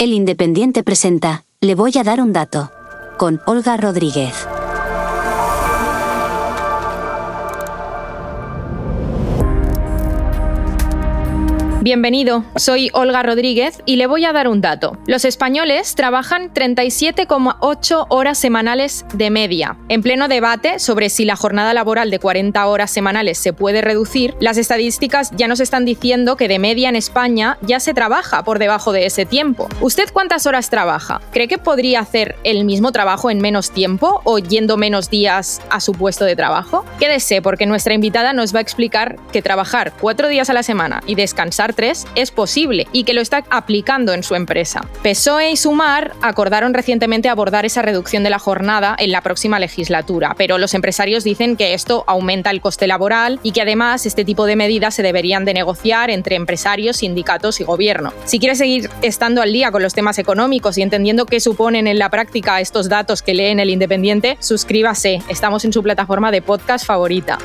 El Independiente presenta, le voy a dar un dato, con Olga Rodríguez. Bienvenido, soy Olga Rodríguez y le voy a dar un dato. Los españoles trabajan 37,8 horas semanales de media. En pleno debate sobre si la jornada laboral de 40 horas semanales se puede reducir, las estadísticas ya nos están diciendo que de media en España ya se trabaja por debajo de ese tiempo. ¿Usted cuántas horas trabaja? ¿Cree que podría hacer el mismo trabajo en menos tiempo o yendo menos días a su puesto de trabajo? Quédese porque nuestra invitada nos va a explicar que trabajar cuatro días a la semana y descansar es posible y que lo está aplicando en su empresa. PSOE y Sumar acordaron recientemente abordar esa reducción de la jornada en la próxima legislatura, pero los empresarios dicen que esto aumenta el coste laboral y que además este tipo de medidas se deberían de negociar entre empresarios, sindicatos y gobierno. Si quiere seguir estando al día con los temas económicos y entendiendo qué suponen en la práctica estos datos que lee en el Independiente, suscríbase. Estamos en su plataforma de podcast favorita.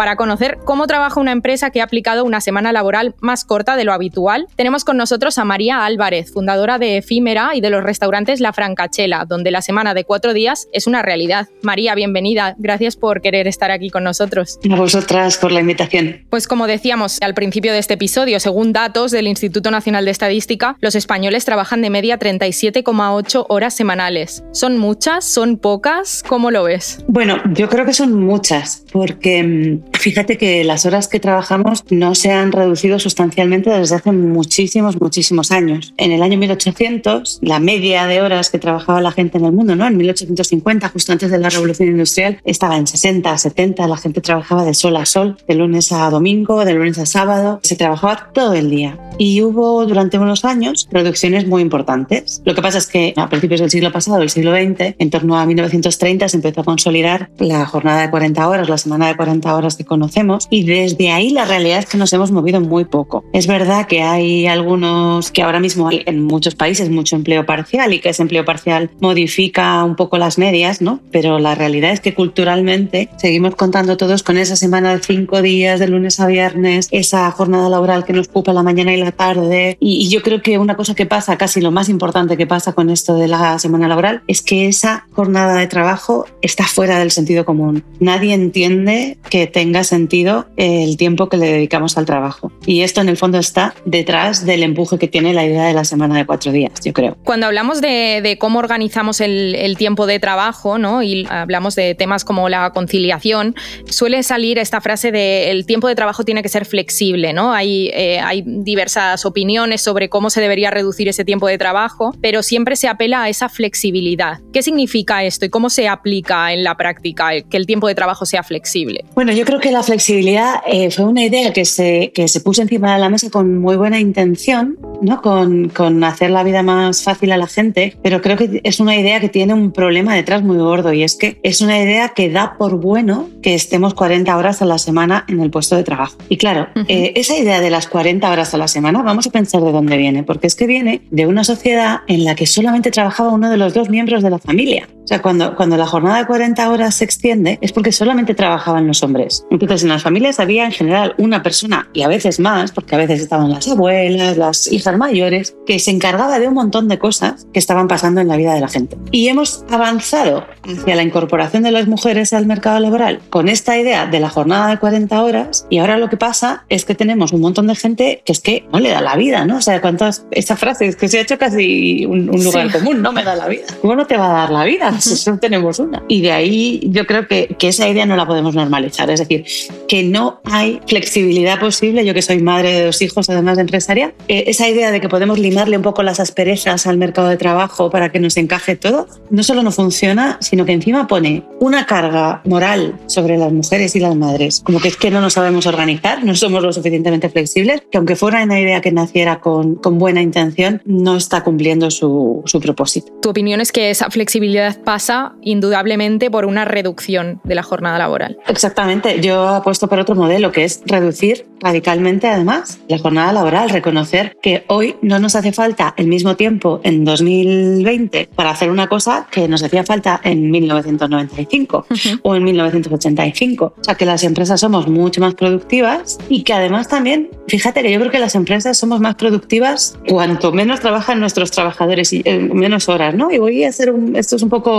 Para conocer cómo trabaja una empresa que ha aplicado una semana laboral más corta de lo habitual, tenemos con nosotros a María Álvarez, fundadora de Efímera y de los restaurantes La Francachela, donde la semana de cuatro días es una realidad. María, bienvenida. Gracias por querer estar aquí con nosotros. A vosotras por la invitación. Pues como decíamos al principio de este episodio, según datos del Instituto Nacional de Estadística, los españoles trabajan de media 37,8 horas semanales. ¿Son muchas? ¿Son pocas? ¿Cómo lo ves? Bueno, yo creo que son muchas, porque mm, Fíjate que las horas que trabajamos no se han reducido sustancialmente desde hace muchísimos, muchísimos años. En el año 1800, la media de horas que trabajaba la gente en el mundo, ¿no? En 1850, justo antes de la revolución industrial, estaba en 60, 70. La gente trabajaba de sol a sol, de lunes a domingo, de lunes a sábado. Se trabajaba todo el día. Y hubo durante unos años reducciones muy importantes. Lo que pasa es que a principios del siglo pasado, del siglo XX, en torno a 1930, se empezó a consolidar la jornada de 40 horas, la semana de 40 horas que conocemos y desde ahí la realidad es que nos hemos movido muy poco. Es verdad que hay algunos que ahora mismo hay en muchos países mucho empleo parcial y que ese empleo parcial modifica un poco las medias, ¿no? Pero la realidad es que culturalmente seguimos contando todos con esa semana de cinco días de lunes a viernes, esa jornada laboral que nos ocupa la mañana y la tarde y, y yo creo que una cosa que pasa, casi lo más importante que pasa con esto de la semana laboral es que esa jornada de trabajo está fuera del sentido común. Nadie entiende que tenga tenga sentido el tiempo que le dedicamos al trabajo. Y esto en el fondo está detrás del empuje que tiene la idea de la semana de cuatro días, yo creo. Cuando hablamos de, cómo organizamos el, tiempo de trabajo ¿no? y hablamos de temas como la conciliación, suele salir esta frase de el tiempo de trabajo tiene que ser flexible. ¿no? Hay, eh, hay diversas opiniones sobre cómo se debería reducir ese tiempo de trabajo, pero siempre se apela a esa flexibilidad. ¿Qué significa esto y cómo se aplica en la práctica que el tiempo de trabajo sea flexible? Bueno, yo creo que la flexibilidad eh, fue una idea que se, que se puso encima de la mesa con muy buena intención, ¿no? Con, con, hacer la vida más fácil a la gente, pero creo que es una idea que tiene un problema detrás muy gordo y es que es una idea que da por bueno que estemos 40 horas a la semana en el puesto de trabajo. Y claro, eh, esa idea de las 40 horas a la semana, vamos a pensar de dónde viene, porque es que viene de una sociedad en la que solamente trabajaba uno de los dos miembros de la familia. Sea, cuando, cuando la jornada de 40 horas se extiende es porque solamente trabajaban los hombres. Entonces, en las familias había en general una persona, y a veces más, porque a veces estaban las abuelas, las hijas mayores, que se encargaba de un montón de cosas que estaban pasando en la vida de la gente. Y hemos avanzado hacia la incorporación de las mujeres al mercado laboral con esta idea de la jornada de 40 horas, y ahora lo que pasa es que tenemos un montón de gente que es que no le da la vida, ¿no? O sea, cuántas, esa frase es que se ha hecho casi un, lugar común, no me da la vida. ¿Cómo no te va a dar la vida? Solo tenemos una. Y de ahí yo creo que, que esa idea no la podemos normalizar. Es decir, que no hay flexibilidad posible, yo que soy madre de dos hijos, además de empresaria, eh, esa idea de que podemos limarle un poco las asperezas al mercado de trabajo para que nos encaje todo, no solo no funciona, sino que encima pone una carga moral sobre las mujeres y las madres, como que es que no nos sabemos organizar, no somos lo suficientemente flexibles, que aunque fuera una idea que naciera con, con buena intención, no está cumpliendo su, su propósito. Tu opinión es que esa flexibilidad pasa indudablemente por una reducción de la jornada laboral. Exactamente. Yo apuesto por otro modelo, que es reducir radicalmente además la jornada laboral, reconocer que hoy no nos hace falta el mismo tiempo en 2020 para hacer una cosa que nos hacía falta en 1995 o en 1985. O sea, que las empresas somos mucho más productivas y que además también, fíjate que yo creo que las empresas somos más productivas cuanto menos trabajan nuestros trabajadores y eh, menos horas, ¿no? Y voy a hacer un, esto es un poco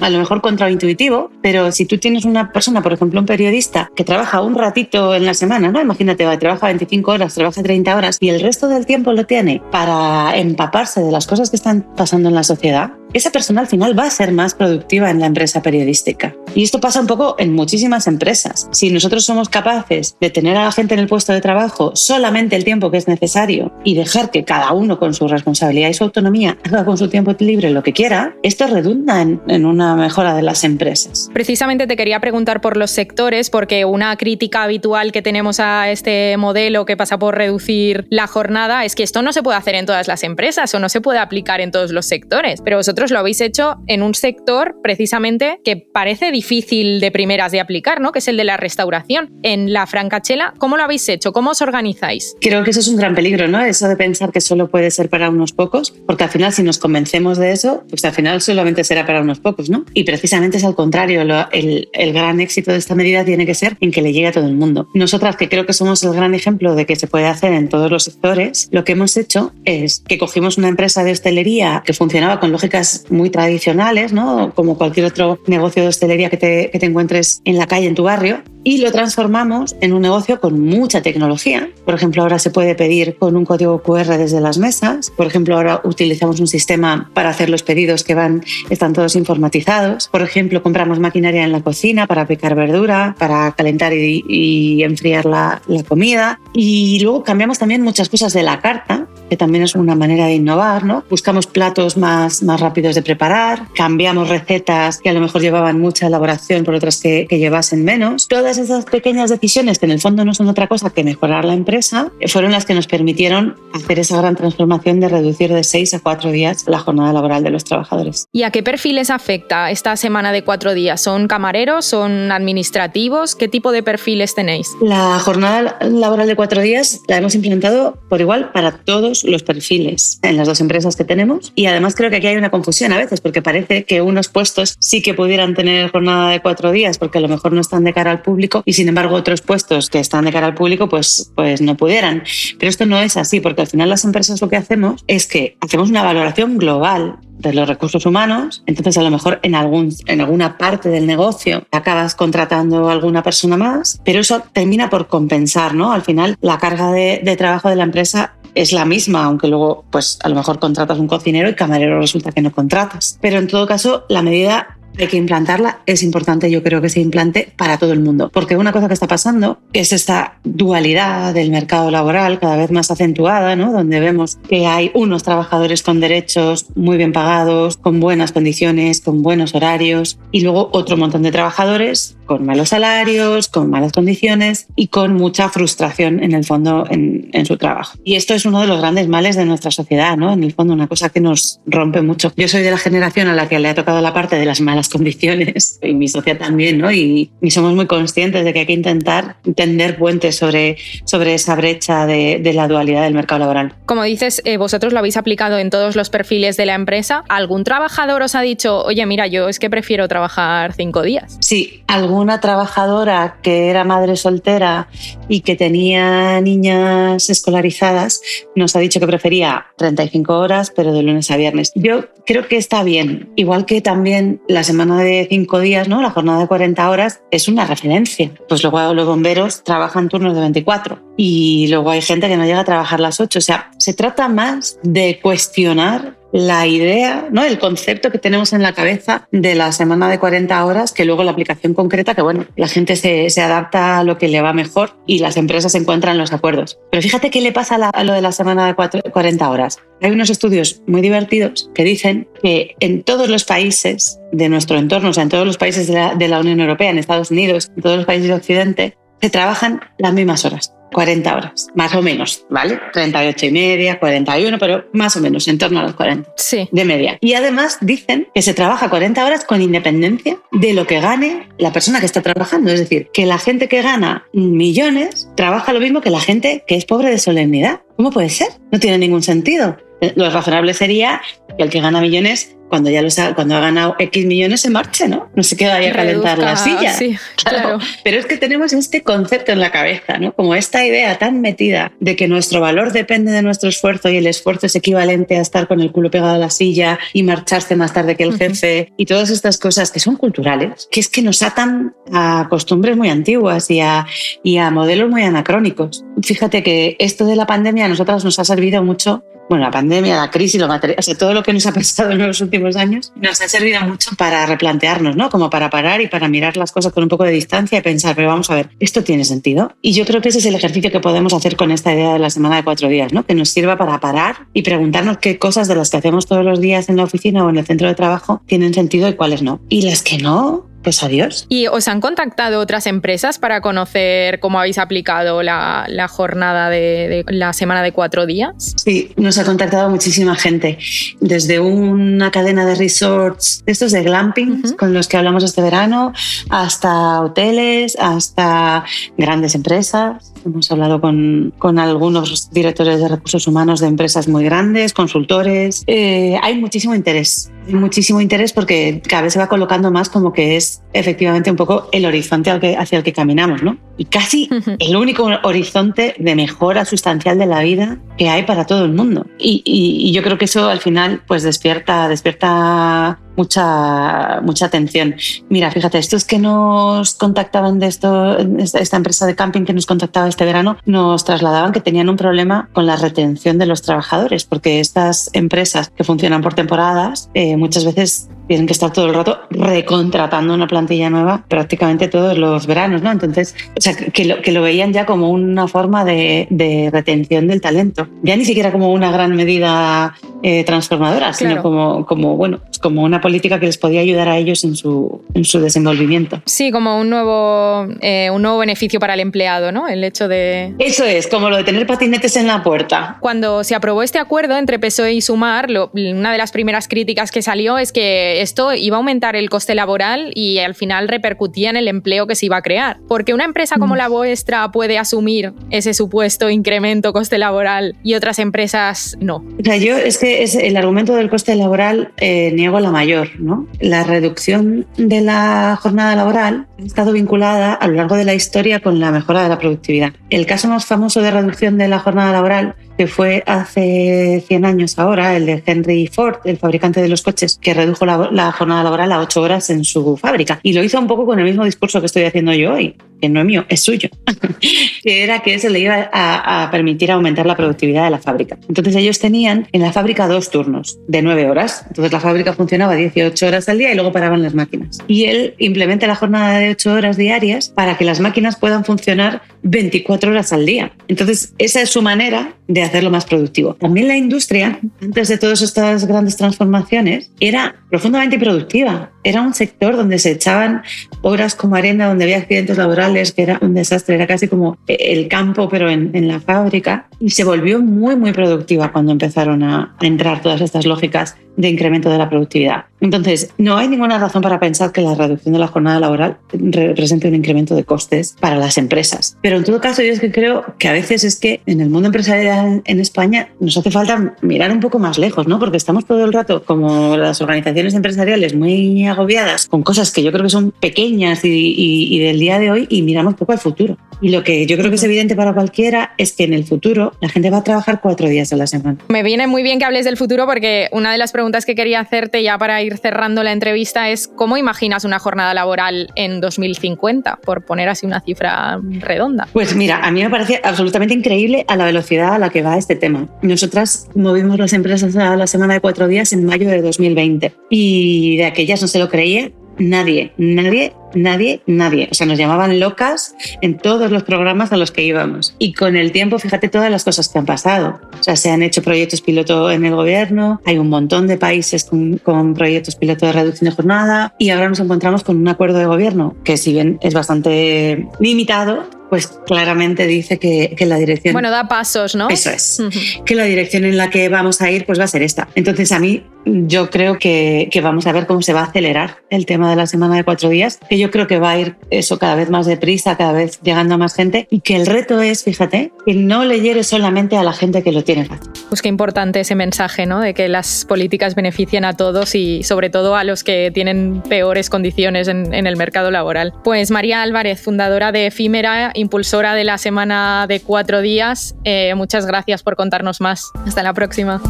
a lo mejor contraintuitivo, pero si tú tienes una persona, por ejemplo, un periodista que trabaja un ratito en la semana, ¿no? Imagínate, trabaja 25 horas, trabaja 30 horas y el resto del tiempo lo tiene para empaparse de las cosas que están pasando en la sociedad, esa persona al final va a ser más productiva en la empresa periodística. Y esto pasa un poco en muchísimas empresas. Si nosotros somos capaces de tener a la gente en el puesto de trabajo solamente el tiempo que es necesario y dejar que cada uno con su responsabilidad y su autonomía haga con su tiempo libre lo que quiera, esto redunda en, en una mejora de las empresas. Precisamente te quería preguntar por los sectores, porque una crítica habitual que tenemos a este modelo que pasa por reducir la jornada es que esto no se puede hacer en todas las empresas o no se puede aplicar en todos los sectores. Pero vosotros lo habéis hecho en un sector precisamente que parece difícil de primeras de aplicar, ¿no? Que es el de la restauración. En la Francachela, ¿cómo lo habéis hecho? ¿Cómo os organizáis? Creo que eso es un gran peligro, ¿no? Eso de pensar que solo puede ser para unos pocos, porque al final si nos convencemos de eso, pues al final solamente será para unos pocos, ¿no? Y precisamente es al contrario, el, el gran éxito de esta medida tiene que ser en que le llegue a todo el mundo. Nosotras, que creo que somos el gran ejemplo de que se puede hacer en todos los sectores, lo que hemos hecho es que cogimos una empresa de hostelería que funcionaba con lógicas muy tradicionales, ¿no? como cualquier otro negocio de hostelería que te, que te encuentres en la calle, en tu barrio, y lo transformamos en un negocio con mucha tecnología. Por ejemplo, ahora se puede pedir con un código QR desde las mesas. Por ejemplo, ahora utilizamos un sistema para hacer los pedidos que van, están todos informatizados. Por ejemplo, compramos maquinaria en la cocina para picar verdura, para calentar y, enfriar la comida. Y luego cambiamos también muchas cosas de la carta, que también es una manera de innovar, ¿no? Buscamos platos más, más rápidos de preparar, cambiamos recetas que a lo mejor llevaban mucha elaboración por otras que, que llevasen menos. Todas esas pequeñas decisiones, que en el fondo no son otra cosa que mejorar la empresa, fueron las que nos permitieron hacer esa gran transformación de reducir de seis a cuatro días la jornada laboral de los trabajadores. ¿Y a qué perfiles afecta esta semana de cuatro días? ¿Son camareros? ¿Son administrativos? ¿Qué tipo de perfiles tenéis? La jornada laboral de cuatro días la hemos implementado por igual para los perfiles en las dos empresas que tenemos y además creo que aquí hay una confusión a veces porque parece que unos puestos sí que pudieran tener jornada de cuatro días porque a lo mejor no están de cara al público y sin embargo otros puestos que están de cara al público pues, pues no pudieran. Pero esto no es así porque al final las empresas lo que hacemos es que hacemos una valoración global de los recursos humanos, entonces a lo mejor en, algún, en alguna parte del negocio acabas contratando a alguna persona más, pero eso termina por compensar, ¿no? Al final la carga de, de trabajo de la empresa es la misma, aunque luego pues a lo mejor contratas un cocinero y camarero resulta que no contratas. Pero en todo caso la medida hay que implantarla. Es importante, yo creo que se implante para todo el mundo. Porque una cosa que está pasando es esta dualidad del mercado laboral cada vez más acentuada, ¿no? donde vemos que hay unos trabajadores con derechos muy bien pagados, con buenas condiciones, con buenos horarios, y luego otro montón de trabajadores con malos salarios, con malas condiciones y con mucha frustración en el fondo en, en su trabajo. Y esto es uno de los grandes males de nuestra sociedad, ¿no? En el fondo, una cosa que nos rompe mucho. Yo soy de la generación a la que le ha tocado la parte de las malas condiciones y mi socia también, ¿no? Y, y, somos muy conscientes de que hay que intentar tender puentes sobre, sobre esa brecha de, de la dualidad del mercado laboral. Como dices, eh, vosotros lo habéis aplicado en todos los perfiles de la empresa. ¿Algún trabajador os ha dicho, oye, mira, yo es que prefiero trabajar cinco días? Sí, alguna trabajadora que era madre soltera y que tenía niñas escolarizadas nos ha dicho que prefería 35 horas, pero de lunes a viernes. Yo creo que está bien, igual que también las semana de cinco días, ¿no? la jornada de 40 horas, es una referencia. Pues luego los bomberos trabajan turnos de 24 y luego hay gente que no llega a trabajar las 8. O sea, se trata más de cuestionar la idea, ¿no? el concepto que tenemos en la cabeza de la semana de 40 horas, que luego la aplicación concreta, que bueno, la gente se, se adapta a lo que le va mejor y las empresas encuentran los acuerdos. Pero fíjate qué le pasa a, la, a lo de la semana de 40 horas. Hay unos estudios muy divertidos que dicen que en todos los países de nuestro entorno, o sea, en todos los países de la, de la Unión Europea, en Estados Unidos, en todos los países de Occidente, se trabajan las mismas horas. 40 horas, más o menos, ¿vale? 38 y media, 41, pero más o menos en torno a los 40 sí. de media. Y además dicen que se trabaja 40 horas con independencia de lo que gane la persona que está trabajando. Es decir, que la gente que gana millones trabaja lo mismo que la gente que es pobre de solemnidad. ¿Cómo puede ser? No tiene ningún sentido. Lo razonable sería que el que gana millones cuando ya los ha, cuando ha ganado X millones se marche, ¿no? No se queda ahí a calentar la silla. Sí, claro. Pero es que tenemos este concepto en la cabeza, ¿no? Como esta idea tan metida de que nuestro valor depende de nuestro esfuerzo y el esfuerzo es equivalente a estar con el culo pegado a la silla y marcharse más tarde que el jefe y todas estas cosas que son culturales, que es que nos atan a costumbres muy antiguas y a, y a modelos muy anacrónicos. Fíjate que esto de la pandemia a nosotras nos ha servido mucho bueno, la pandemia, la crisis, lo material, o sea, todo lo que nos ha pasado en los últimos años nos ha servido mucho para replantearnos, ¿no? Como para parar y para mirar las cosas con un poco de distancia y pensar, pero vamos a ver, ¿esto tiene sentido? Y yo creo que ese es el ejercicio que podemos hacer con esta idea de la semana de cuatro días, ¿no? Que nos sirva para parar y preguntarnos qué cosas de las que hacemos todos los días en la oficina o en el centro de trabajo tienen sentido y cuáles no. Y las que no, pues adiós. ¿Y os han contactado otras empresas para conocer cómo habéis aplicado la, jornada de, la semana de cuatro días? Sí, nos ha contactado muchísima gente, desde una cadena de resorts, estos de glamping, con los que hablamos este verano, hasta hoteles, hasta grandes empresas. Hemos hablado con, con algunos directores de recursos humanos de empresas muy grandes, consultores. Eh, hay muchísimo interés, muchísimo interés porque cada vez se va colocando más como que es efectivamente un poco el horizonte hacia el que caminamos, ¿no? Y casi el único horizonte de mejora sustancial de la vida que hay para todo el mundo. Y, y, y yo creo que eso al final pues despierta, despierta mucha, mucha atención. Mira, fíjate, estos que nos contactaban de esto, esta empresa de camping que nos contactaba este verano, nos trasladaban que tenían un problema con la retención de los trabajadores, porque estas empresas que funcionan por temporadas eh, muchas veces tienen que estar todo el rato recontratando una plantilla nueva prácticamente todos los veranos, ¿no? Entonces, o sea, que lo, que lo veían ya como una forma de, de retención del talento. Ya ni siquiera como una gran medida eh, transformadora, sino como, como, bueno, pues como una política que les podía ayudar a ellos en su, en su desenvolvimiento. Sí, como un nuevo, eh, un nuevo beneficio para el empleado, ¿no? El hecho de... Eso es, como lo de tener patinetes en la puerta. Cuando se aprobó este acuerdo entre PSOE y Sumar, lo, una de las primeras críticas que salió es que esto iba a aumentar el coste laboral y al final repercutía en el empleo que se iba a crear. Porque una empresa como mm. la vuestra puede asumir ese supuesto incremento coste laboral y otras empresas no. O sea, yo es que es el argumento del coste laboral eh, niego la mayor. ¿no? La reducción de la jornada laboral ha estado vinculada a lo largo de la historia con la mejora de la productividad. El caso más famoso de reducción de la jornada laboral que fue hace 100 años ahora, el de Henry Ford, el fabricante de los coches, que redujo la, jornada laboral a 8 horas en su fábrica. Y lo hizo un poco con el mismo discurso que estoy haciendo yo hoy, que no es mío, es suyo, que era que eso le iba a, permitir aumentar la productividad de la fábrica. Entonces ellos tenían en la fábrica dos turnos de 9 horas. Entonces la fábrica funcionaba 18 horas al día y luego paraban las máquinas. Y él implementa la jornada de 8 horas diarias para que las máquinas puedan funcionar 24 horas al día. Entonces esa es su manera de hacerlo más productivo. También la industria, antes de todas estas grandes transformaciones, era profundamente productiva. Era un sector donde se echaban horas como arena, donde había accidentes laborales, que era un desastre, era casi como el campo, pero en, la fábrica. Y se volvió muy, muy productiva cuando empezaron a, a entrar todas estas lógicas de incremento de la productividad. Entonces, no hay ninguna razón para pensar que la reducción de la jornada laboral represente un incremento de costes para las empresas. Pero en todo caso, yo es que creo que a veces es que en el mundo empresarial en España nos hace falta mirar un poco más lejos, ¿no? Porque estamos todo el rato como las organizaciones empresariales muy agobiadas con cosas que yo creo que son pequeñas y, del día de hoy y miramos poco al futuro. Y lo que yo creo que es evidente para cualquiera es que en el futuro la gente va a trabajar cuatro días a la semana. Me viene muy bien que hables del futuro porque una de las preguntas que quería hacerte ya para ir cerrando la entrevista es cómo imaginas una jornada laboral en 2050, por poner así una cifra redonda. Pues mira, a mí me parece absolutamente increíble a la velocidad a la que va este tema. Nosotras movimos las empresas a la semana de cuatro días en mayo de 2020 y de aquellas no se lo creía nadie, nadie, nadie, nadie. O sea, nos llamaban locas en todos los programas a los que íbamos. Y con el tiempo, fíjate todas las cosas que han pasado. O sea, se han hecho proyectos piloto en el gobierno, hay un montón de países con, con proyectos piloto de reducción de jornada y ahora nos encontramos con un acuerdo de gobierno que si bien es bastante limitado, pues claramente dice que, que, la dirección... Bueno, da pasos, ¿no? Eso es. Que la dirección en la que vamos a ir pues va a ser esta. Entonces a mí yo creo que, que, vamos a ver cómo se va a acelerar el tema de la semana de cuatro días, que yo creo que va a ir eso cada vez más deprisa, cada vez llegando a más gente y que el reto es, fíjate, que no le llegue solamente a la gente que lo tiene fácil. Pues qué importante ese mensaje, ¿no? De que las políticas beneficien a todos y sobre todo a los que tienen peores condiciones en, en el mercado laboral. Pues María Álvarez, fundadora de Efímera, impulsora de la semana de cuatro días, eh, muchas gracias por contarnos más. Hasta la próxima.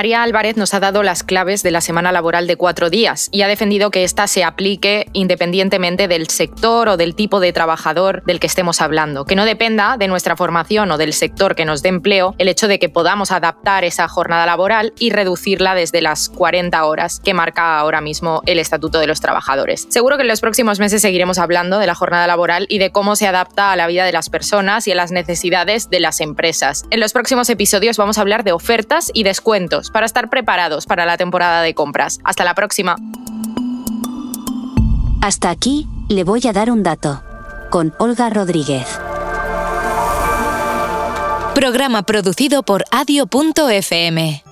María Álvarez nos ha dado las claves de la semana laboral de cuatro días y ha defendido que ésta se aplique independientemente del sector o del tipo de trabajador del que estemos hablando, que no dependa de nuestra formación o del sector que nos dé empleo el hecho de que podamos adaptar esa jornada laboral y reducirla desde las 40 horas que marca ahora mismo el Estatuto de los Trabajadores. Seguro que en los próximos meses seguiremos hablando de la jornada laboral y de cómo se adapta a la vida de las personas y a las necesidades de las empresas. En los próximos episodios vamos a hablar de ofertas y descuentos para estar preparados para la temporada de compras. Hasta la próxima. Hasta aquí, le voy a dar un dato. Con Olga Rodríguez. Programa producido por adio.fm.